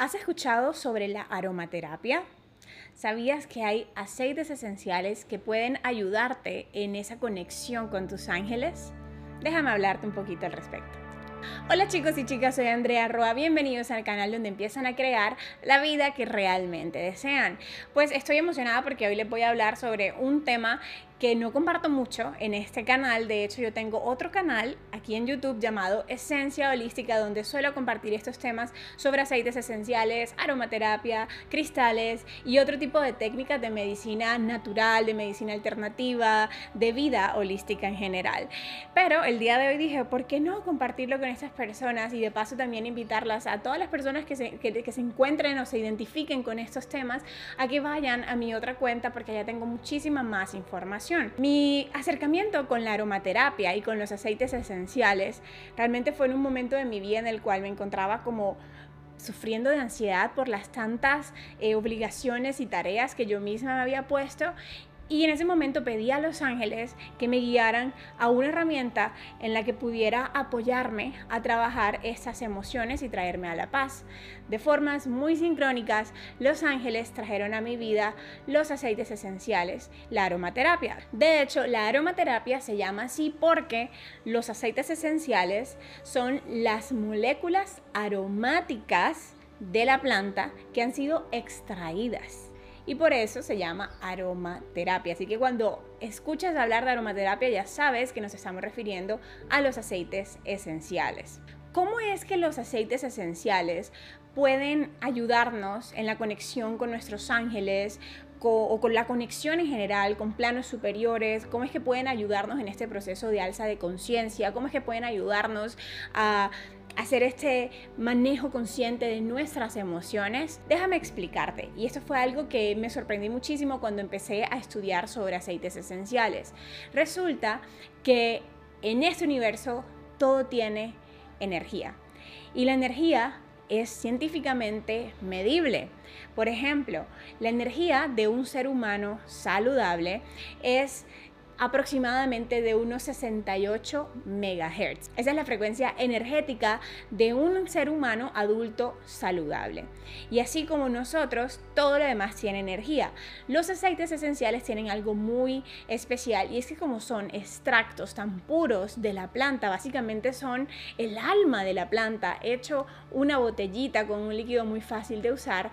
¿Has escuchado sobre la aromaterapia? ¿Sabías que hay aceites esenciales que pueden ayudarte en esa conexión con tus ángeles? Déjame hablarte un poquito al respecto. Hola chicos y chicas, soy Andrea Roa, bienvenidos al canal donde empiezan a crear la vida que realmente desean. Pues estoy emocionada porque hoy les voy a hablar sobre un tema que no comparto mucho en este canal. De hecho, yo tengo otro canal aquí en YouTube llamado Esencia Holística, donde suelo compartir estos temas sobre aceites esenciales, aromaterapia, cristales y otro tipo de técnicas de medicina natural, de medicina alternativa, de vida holística en general. Pero el día de hoy dije, ¿por qué no compartirlo con estas personas y de paso también invitarlas a todas las personas que se, que, se encuentren o se identifiquen con estos temas a que vayan a mi otra cuenta porque ya tengo muchísima más información mi acercamiento con la aromaterapia y con los aceites esenciales realmente fue en un momento de mi vida en el cual me encontraba como sufriendo de ansiedad por las tantas eh, obligaciones y tareas que yo misma me había puesto y en ese momento pedí a los ángeles que me guiaran a una herramienta en la que pudiera apoyarme a trabajar estas emociones y traerme a la paz. De formas muy sincrónicas, los ángeles trajeron a mi vida los aceites esenciales, la aromaterapia. De hecho, la aromaterapia se llama así porque los aceites esenciales son las moléculas aromáticas de la planta que han sido extraídas y por eso se llama aromaterapia. Así que cuando escuchas hablar de aromaterapia ya sabes que nos estamos refiriendo a los aceites esenciales. ¿Cómo es que los aceites esenciales pueden ayudarnos en la conexión con nuestros ángeles, o con la conexión en general con planos superiores, cómo es que pueden ayudarnos en este proceso de alza de conciencia, cómo es que pueden ayudarnos a hacer este manejo consciente de nuestras emociones, déjame explicarte. Y esto fue algo que me sorprendí muchísimo cuando empecé a estudiar sobre aceites esenciales. Resulta que en este universo todo tiene energía. Y la energía es científicamente medible. Por ejemplo, la energía de un ser humano saludable es aproximadamente de unos 68 MHz. Esa es la frecuencia energética de un ser humano adulto saludable. Y así como nosotros, todo lo demás tiene energía. Los aceites esenciales tienen algo muy especial y es que como son extractos tan puros de la planta, básicamente son el alma de la planta, hecho una botellita con un líquido muy fácil de usar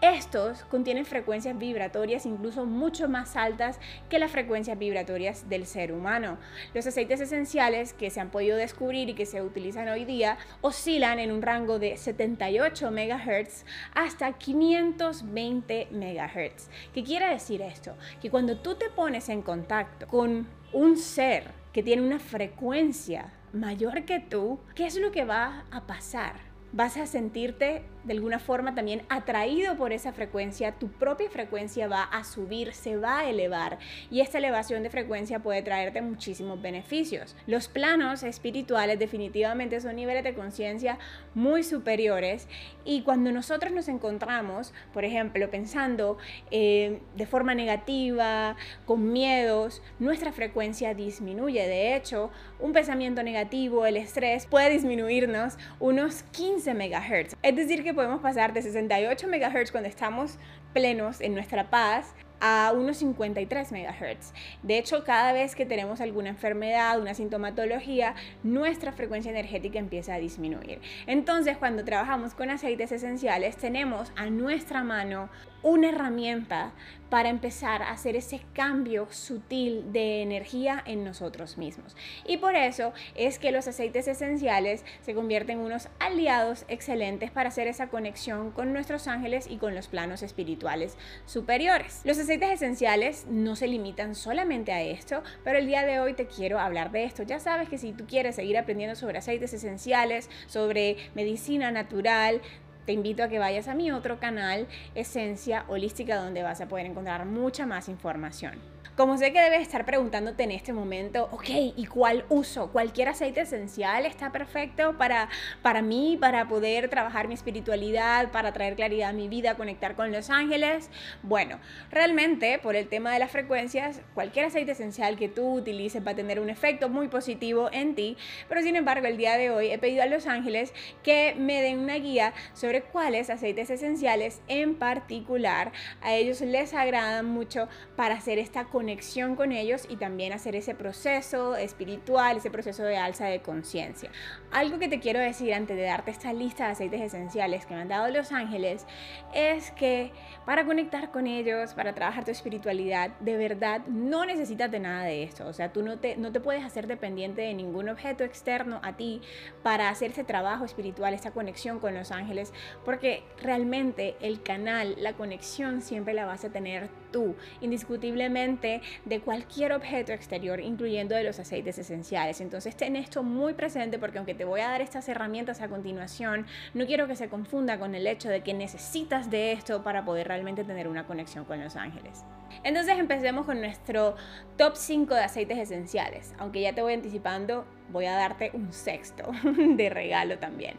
estos contienen frecuencias vibratorias incluso mucho más altas que las frecuencias vibratorias del ser humano. Los aceites esenciales que se han podido descubrir y que se utilizan hoy día oscilan en un rango de 78 MHz hasta 520 MHz. ¿Qué quiere decir esto? Que cuando tú te pones en contacto con un ser que tiene una frecuencia mayor que tú, ¿qué es lo que va a pasar? Vas a sentirte de alguna forma también atraído por esa frecuencia, tu propia frecuencia va a subir, se va a elevar y esta elevación de frecuencia puede traerte muchísimos beneficios. Los planos espirituales definitivamente son niveles de conciencia muy superiores y cuando nosotros nos encontramos, por ejemplo, pensando eh, de forma negativa, con miedos, nuestra frecuencia disminuye. De hecho, un pensamiento negativo, el estrés, puede disminuirnos unos 15 MHz. Es decir, que podemos pasar de 68 MHz cuando estamos plenos en nuestra paz a unos 53 MHz. De hecho, cada vez que tenemos alguna enfermedad, una sintomatología, nuestra frecuencia energética empieza a disminuir. Entonces, cuando trabajamos con aceites esenciales, tenemos a nuestra mano una herramienta para empezar a hacer ese cambio sutil de energía en nosotros mismos. Y por eso es que los aceites esenciales se convierten en unos aliados excelentes para hacer esa conexión con nuestros ángeles y con los planos espirituales superiores. Los aceites esenciales no se limitan solamente a esto, pero el día de hoy te quiero hablar de esto. Ya sabes que si tú quieres seguir aprendiendo sobre aceites esenciales, sobre medicina natural, te invito a que vayas a mi otro canal, Esencia Holística, donde vas a poder encontrar mucha más información. Como sé que debes estar preguntándote en este momento, ok, ¿y cuál uso? ¿Cualquier aceite esencial está perfecto para, para mí, para poder trabajar mi espiritualidad, para traer claridad a mi vida, conectar con los ángeles? Bueno, realmente por el tema de las frecuencias, cualquier aceite esencial que tú utilices va a tener un efecto muy positivo en ti, pero sin embargo el día de hoy he pedido a los ángeles que me den una guía sobre cuáles aceites esenciales en particular a ellos les agradan mucho para hacer esta conexión con ellos y también hacer ese proceso espiritual, ese proceso de alza de conciencia. Algo que te quiero decir antes de darte esta lista de aceites esenciales que me han dado los ángeles es que para conectar con ellos, para trabajar tu espiritualidad, de verdad no necesitas de nada de esto. O sea, tú no te, no te puedes hacer dependiente de ningún objeto externo a ti para hacer ese trabajo espiritual, esta conexión con los ángeles, porque realmente el canal, la conexión siempre la vas a tener tú, indiscutiblemente de cualquier objeto exterior, incluyendo de los aceites esenciales. Entonces ten esto muy presente porque aunque te voy a dar estas herramientas a continuación, no quiero que se confunda con el hecho de que necesitas de esto para poder realmente tener una conexión con los ángeles. Entonces empecemos con nuestro top 5 de aceites esenciales. Aunque ya te voy anticipando, voy a darte un sexto de regalo también.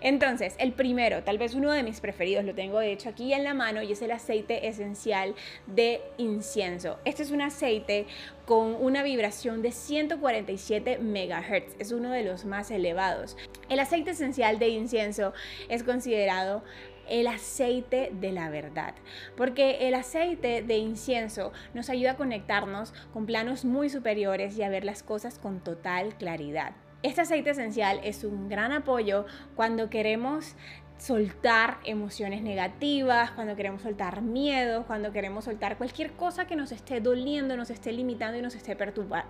Entonces, el primero, tal vez uno de mis preferidos, lo tengo de hecho aquí en la mano y es el aceite esencial de incienso. Este es un aceite con una vibración de 147 MHz, es uno de los más elevados. El aceite esencial de incienso es considerado el aceite de la verdad, porque el aceite de incienso nos ayuda a conectarnos con planos muy superiores y a ver las cosas con total claridad. Este aceite esencial es un gran apoyo cuando queremos soltar emociones negativas, cuando queremos soltar miedo, cuando queremos soltar cualquier cosa que nos esté doliendo, nos esté limitando y nos esté perturbando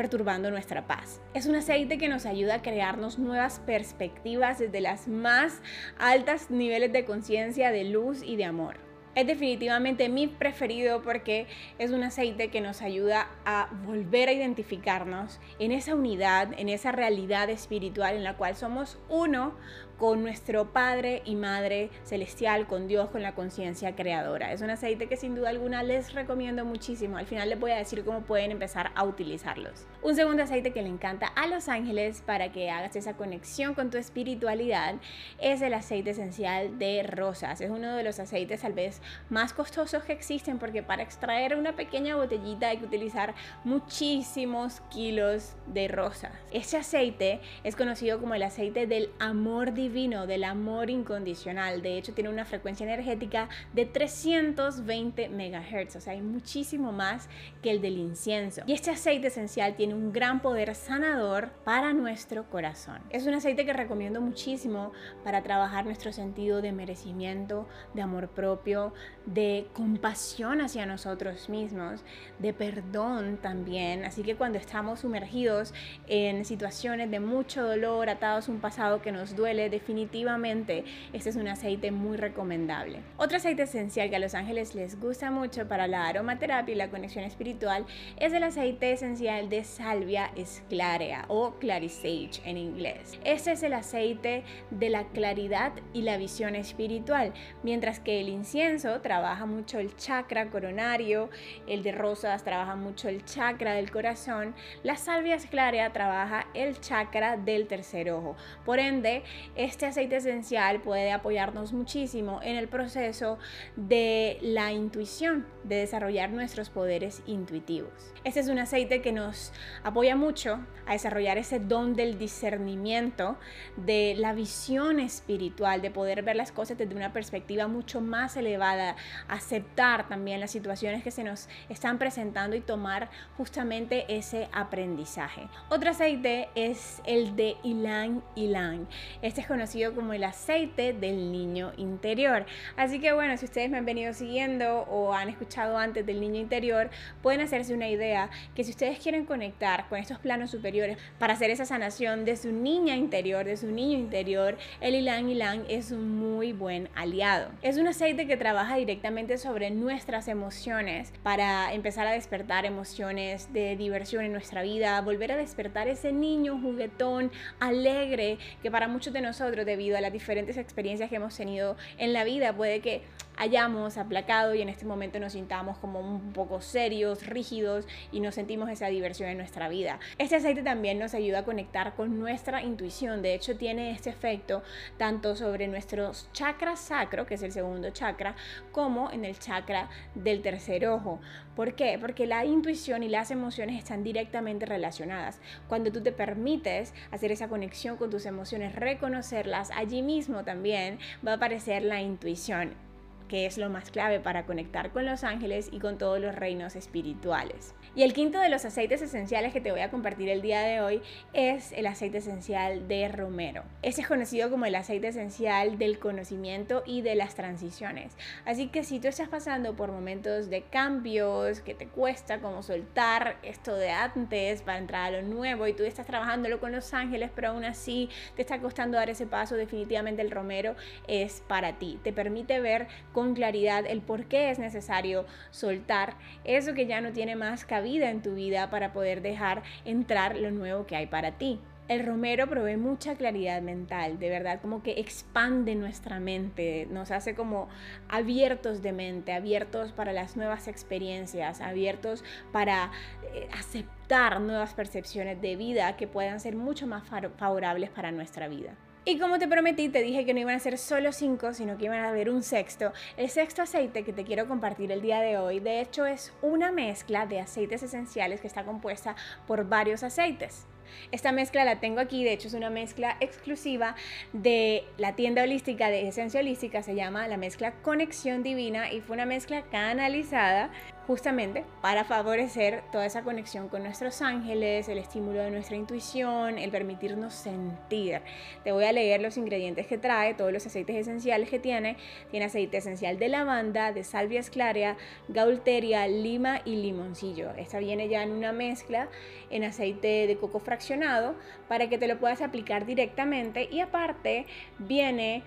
perturbando nuestra paz. Es un aceite que nos ayuda a crearnos nuevas perspectivas desde las más altas niveles de conciencia, de luz y de amor. Es definitivamente mi preferido porque es un aceite que nos ayuda a volver a identificarnos en esa unidad, en esa realidad espiritual en la cual somos uno con nuestro Padre y Madre Celestial, con Dios, con la conciencia creadora. Es un aceite que sin duda alguna les recomiendo muchísimo. Al final les voy a decir cómo pueden empezar a utilizarlos. Un segundo aceite que le encanta a los ángeles para que hagas esa conexión con tu espiritualidad es el aceite esencial de rosas. Es uno de los aceites tal vez más costosos que existen porque para extraer una pequeña botellita hay que utilizar muchísimos kilos de rosas. Este aceite es conocido como el aceite del amor divino divino, del amor incondicional. De hecho, tiene una frecuencia energética de 320 MHz, o sea, hay muchísimo más que el del incienso. Y este aceite esencial tiene un gran poder sanador para nuestro corazón. Es un aceite que recomiendo muchísimo para trabajar nuestro sentido de merecimiento, de amor propio, de compasión hacia nosotros mismos, de perdón también. Así que cuando estamos sumergidos en situaciones de mucho dolor, atados a un pasado que nos duele, de definitivamente este es un aceite muy recomendable. Otro aceite esencial que a los ángeles les gusta mucho para la aromaterapia y la conexión espiritual es el aceite esencial de salvia esclarea o clarisage en inglés. Este es el aceite de la claridad y la visión espiritual, mientras que el incienso trabaja mucho el chakra coronario, el de rosas trabaja mucho el chakra del corazón, la salvia esclarea trabaja el chakra del tercer ojo. Por ende, este aceite esencial puede apoyarnos muchísimo en el proceso de la intuición, de desarrollar nuestros poderes intuitivos. Este es un aceite que nos apoya mucho a desarrollar ese don del discernimiento, de la visión espiritual, de poder ver las cosas desde una perspectiva mucho más elevada, aceptar también las situaciones que se nos están presentando y tomar justamente ese aprendizaje. Otro aceite es el de Ilan Ilan. Este es conocido como el aceite del niño interior. Así que bueno, si ustedes me han venido siguiendo o han escuchado antes del niño interior, pueden hacerse una idea que si ustedes quieren conectar con estos planos superiores para hacer esa sanación de su niña interior, de su niño interior, el Ilan Ilan es un muy buen aliado. Es un aceite que trabaja directamente sobre nuestras emociones para empezar a despertar emociones de diversión en nuestra vida, volver a despertar ese niño juguetón, alegre, que para muchos de nosotros debido a las diferentes experiencias que hemos tenido en la vida. Puede que hayamos aplacado y en este momento nos sintamos como un poco serios, rígidos y no sentimos esa diversión en nuestra vida. Este aceite también nos ayuda a conectar con nuestra intuición. De hecho, tiene este efecto tanto sobre nuestro chakra sacro, que es el segundo chakra, como en el chakra del tercer ojo. ¿Por qué? Porque la intuición y las emociones están directamente relacionadas. Cuando tú te permites hacer esa conexión con tus emociones, reconocer reconocerlas, allí mismo también va a aparecer la intuición que es lo más clave para conectar con los ángeles y con todos los reinos espirituales. Y el quinto de los aceites esenciales que te voy a compartir el día de hoy es el aceite esencial de romero. Ese es conocido como el aceite esencial del conocimiento y de las transiciones. Así que si tú estás pasando por momentos de cambios, que te cuesta como soltar esto de antes para entrar a lo nuevo y tú estás trabajándolo con los ángeles, pero aún así te está costando dar ese paso, definitivamente el romero es para ti. Te permite ver con claridad el por qué es necesario soltar eso que ya no tiene más cabida en tu vida para poder dejar entrar lo nuevo que hay para ti. El romero provee mucha claridad mental, de verdad, como que expande nuestra mente, nos hace como abiertos de mente, abiertos para las nuevas experiencias, abiertos para eh, aceptar nuevas percepciones de vida que puedan ser mucho más favorables para nuestra vida. Y como te prometí, te dije que no iban a ser solo cinco, sino que iban a haber un sexto. El sexto aceite que te quiero compartir el día de hoy, de hecho, es una mezcla de aceites esenciales que está compuesta por varios aceites. Esta mezcla la tengo aquí, de hecho es una mezcla exclusiva de la tienda holística de Esencia Holística, se llama la mezcla Conexión Divina y fue una mezcla canalizada justamente para favorecer toda esa conexión con nuestros ángeles, el estímulo de nuestra intuición, el permitirnos sentir. Te voy a leer los ingredientes que trae, todos los aceites esenciales que tiene. Tiene aceite esencial de lavanda, de salvia esclarea, gaulteria, lima y limoncillo. Esta viene ya en una mezcla en aceite de coco fraccionado para que te lo puedas aplicar directamente y aparte viene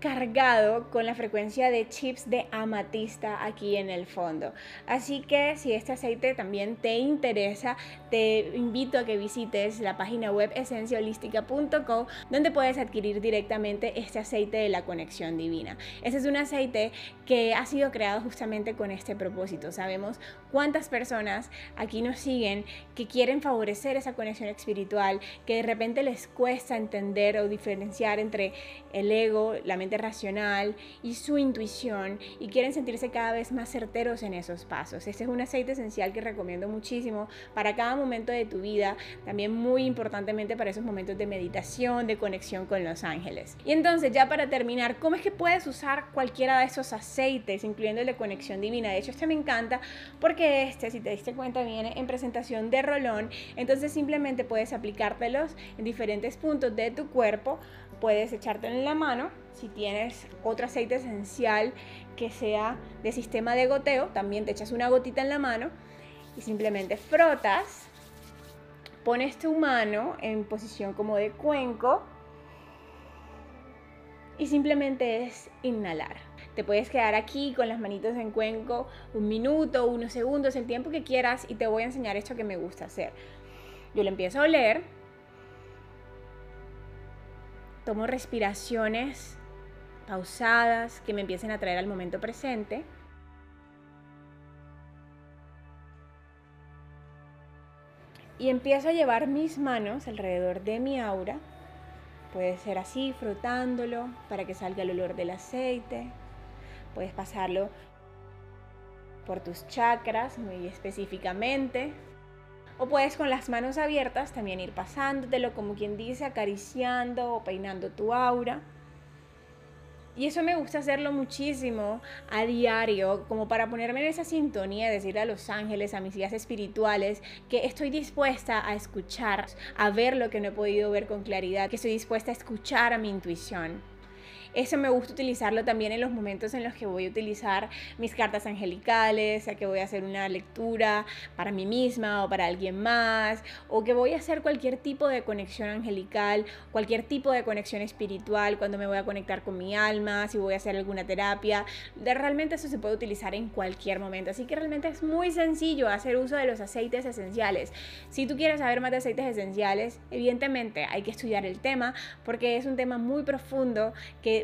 cargado con la frecuencia de chips de amatista aquí en el fondo. Así que si este aceite también te interesa, te invito a que visites la página web esenciaholística.co donde puedes adquirir directamente este aceite de la conexión divina. Este es un aceite que ha sido creado justamente con este propósito. Sabemos cuántas personas aquí nos siguen que quieren favorecer esa conexión espiritual, que de repente les cuesta entender o diferenciar entre el ego, la mente racional y su intuición y quieren sentirse cada vez más certeros en esos pasos. Este es un aceite esencial que recomiendo muchísimo para cada momento de tu vida, también muy importantemente para esos momentos de meditación, de conexión con los ángeles. Y entonces ya para terminar, ¿cómo es que puedes usar cualquiera de esos aceites, incluyendo el de conexión divina? De hecho, este me encanta porque este, si te diste cuenta, viene en presentación de rolón, entonces simplemente puedes aplicártelos en diferentes puntos de tu cuerpo puedes echártelo en la mano. Si tienes otro aceite esencial que sea de sistema de goteo, también te echas una gotita en la mano y simplemente frotas. Pones tu mano en posición como de cuenco y simplemente es inhalar. Te puedes quedar aquí con las manitos en cuenco un minuto, unos segundos, el tiempo que quieras y te voy a enseñar esto que me gusta hacer. Yo lo empiezo a oler Tomo respiraciones que me empiecen a traer al momento presente. Y empiezo a llevar mis manos alrededor de mi aura. Puede ser así, frotándolo para que salga el olor del aceite. Puedes pasarlo por tus chakras muy específicamente. O puedes con las manos abiertas también ir pasándotelo, como quien dice, acariciando o peinando tu aura. Y eso me gusta hacerlo muchísimo a diario, como para ponerme en esa sintonía, decirle a los ángeles, a mis guías espirituales, que estoy dispuesta a escuchar, a ver lo que no he podido ver con claridad, que estoy dispuesta a escuchar a mi intuición. Eso me gusta utilizarlo también en los momentos en los que voy a utilizar mis cartas angelicales, sea que voy a hacer una lectura para mí misma o para alguien más, o que voy a hacer cualquier tipo de conexión angelical, cualquier tipo de conexión espiritual, cuando me voy a conectar con mi alma, si voy a hacer alguna terapia. De, realmente eso se puede utilizar en cualquier momento. Así que realmente es muy sencillo hacer uso de los aceites esenciales. Si tú quieres saber más de aceites esenciales, evidentemente hay que estudiar el tema porque es un tema muy profundo que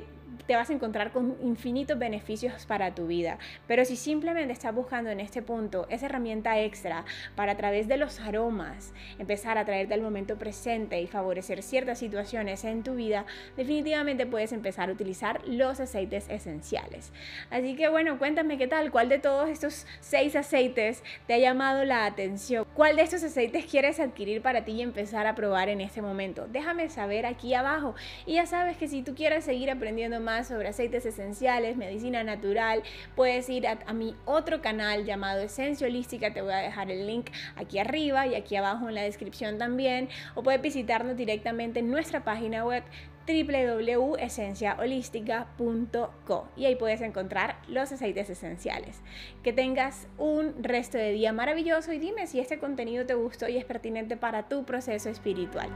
te vas a encontrar con infinitos beneficios para tu vida. Pero si simplemente estás buscando en este punto esa herramienta extra para a través de los aromas empezar a traerte al momento presente y favorecer ciertas situaciones en tu vida, definitivamente puedes empezar a utilizar los aceites esenciales. Así que bueno, cuéntame qué tal, cuál de todos estos seis aceites te ha llamado la atención, cuál de estos aceites quieres adquirir para ti y empezar a probar en este momento. Déjame saber aquí abajo. Y ya sabes que si tú quieres seguir aprendiendo más, sobre aceites esenciales, medicina natural, puedes ir a, mi otro canal llamado Esencia Holística, te voy a dejar el link aquí arriba y aquí abajo en la descripción también, o puedes visitarnos directamente en nuestra página web www.esenciaholística.co y ahí puedes encontrar los aceites esenciales. Que tengas un resto de día maravilloso y dime si este contenido te gustó y es pertinente para tu proceso espiritual.